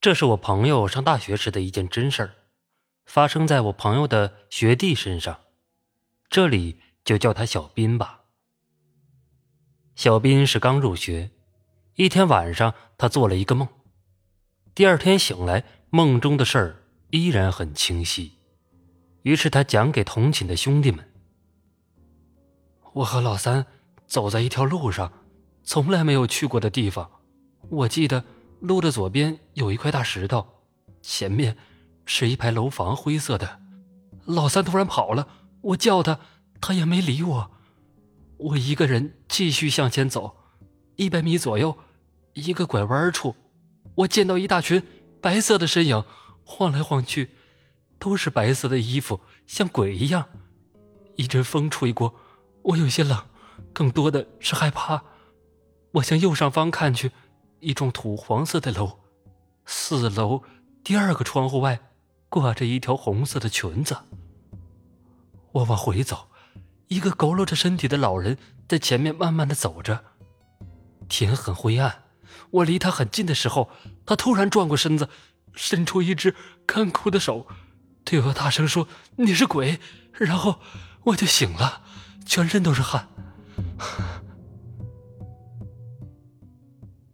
这是我朋友上大学时的一件真事儿，发生在我朋友的学弟身上，这里就叫他小斌吧。小斌是刚入学，一天晚上他做了一个梦，第二天醒来，梦中的事儿依然很清晰，于是他讲给同寝的兄弟们：“我和老三走在一条路上，从来没有去过的地方，我记得。”路的左边有一块大石头，前面是一排楼房，灰色的。老三突然跑了，我叫他，他也没理我。我一个人继续向前走，一百米左右，一个拐弯处，我见到一大群白色的身影，晃来晃去，都是白色的衣服，像鬼一样。一阵风吹过，我有些冷，更多的是害怕。我向右上方看去。一幢土黄色的楼，四楼第二个窗户外挂着一条红色的裙子。我往回走，一个佝偻着身体的老人在前面慢慢的走着。天很灰暗，我离他很近的时候，他突然转过身子，伸出一只干枯的手，对我大声说：“你是鬼。”然后我就醒了，全身都是汗。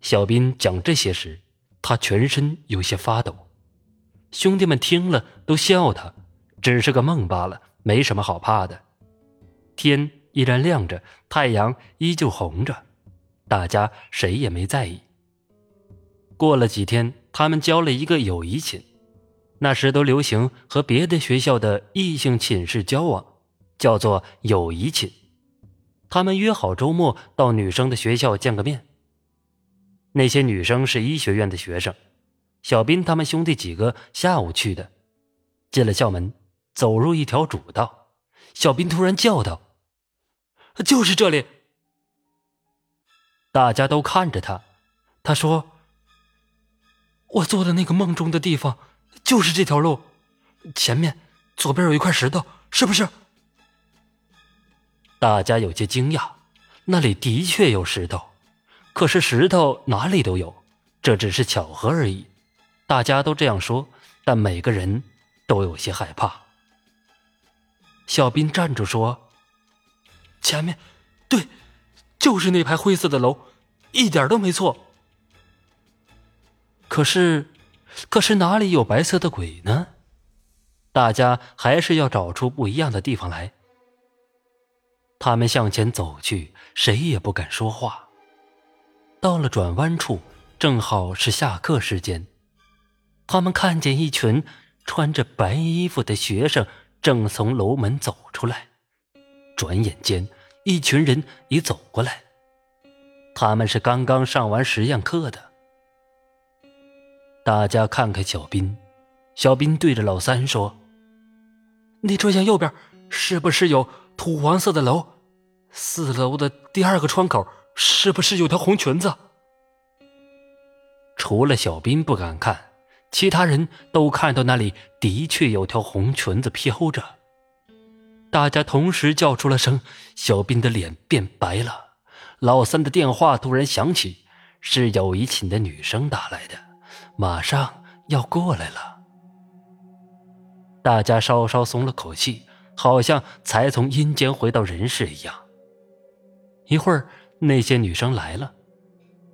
小斌讲这些时，他全身有些发抖。兄弟们听了都笑他，只是个梦罢了，没什么好怕的。天依然亮着，太阳依旧红着，大家谁也没在意。过了几天，他们交了一个友谊寝，那时都流行和别的学校的异性寝室交往，叫做友谊寝。他们约好周末到女生的学校见个面。那些女生是医学院的学生，小斌他们兄弟几个下午去的。进了校门，走入一条主道，小斌突然叫道：“就是这里！”大家都看着他。他说：“我做的那个梦中的地方，就是这条路，前面左边有一块石头，是不是？”大家有些惊讶，那里的确有石头。可是石头哪里都有，这只是巧合而已。大家都这样说，但每个人都有些害怕。小斌站住说：“前面，对，就是那排灰色的楼，一点都没错。可是，可是哪里有白色的鬼呢？大家还是要找出不一样的地方来。”他们向前走去，谁也不敢说话。到了转弯处，正好是下课时间。他们看见一群穿着白衣服的学生正从楼门走出来。转眼间，一群人已走过来。他们是刚刚上完实验课的。大家看看小斌，小斌对着老三说：“你转向右边，是不是有土黄色的楼？四楼的第二个窗口。”是不是有条红裙子？除了小斌不敢看，其他人都看到那里的确有条红裙子飘着。大家同时叫出了声，小斌的脸变白了。老三的电话突然响起，是友谊寝的女生打来的，马上要过来了。大家稍稍松了口气，好像才从阴间回到人世一样。一会儿。那些女生来了，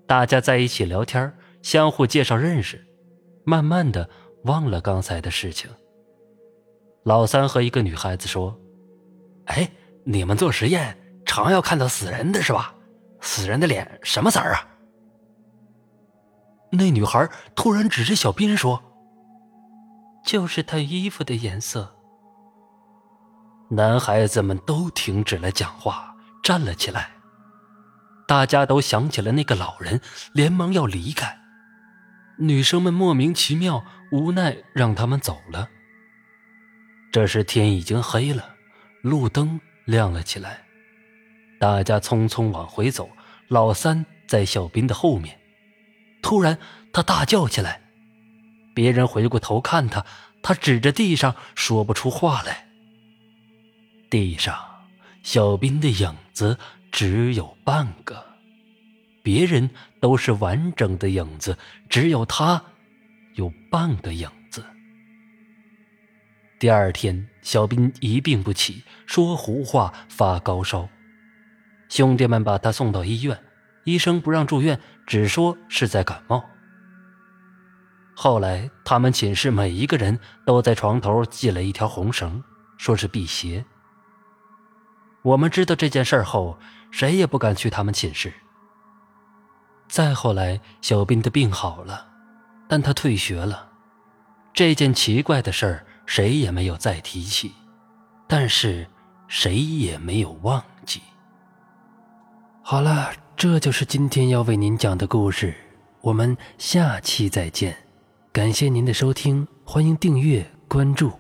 大家在一起聊天，相互介绍认识，慢慢的忘了刚才的事情。老三和一个女孩子说：“哎，你们做实验常要看到死人的是吧？死人的脸什么色儿啊？”那女孩突然指着小斌说：“就是他衣服的颜色。”男孩子们都停止了讲话，站了起来。大家都想起了那个老人，连忙要离开。女生们莫名其妙、无奈，让他们走了。这时天已经黑了，路灯亮了起来。大家匆匆往回走，老三在小斌的后面。突然，他大叫起来。别人回过头看他，他指着地上说不出话来。地上，小斌的影子。只有半个，别人都是完整的影子，只有他有半个影子。第二天，小斌一病不起，说胡话，发高烧。兄弟们把他送到医院，医生不让住院，只说是在感冒。后来，他们寝室每一个人都在床头系了一条红绳，说是辟邪。我们知道这件事后，谁也不敢去他们寝室。再后来，小斌的病好了，但他退学了。这件奇怪的事儿，谁也没有再提起，但是谁也没有忘记。好了，这就是今天要为您讲的故事，我们下期再见。感谢您的收听，欢迎订阅关注。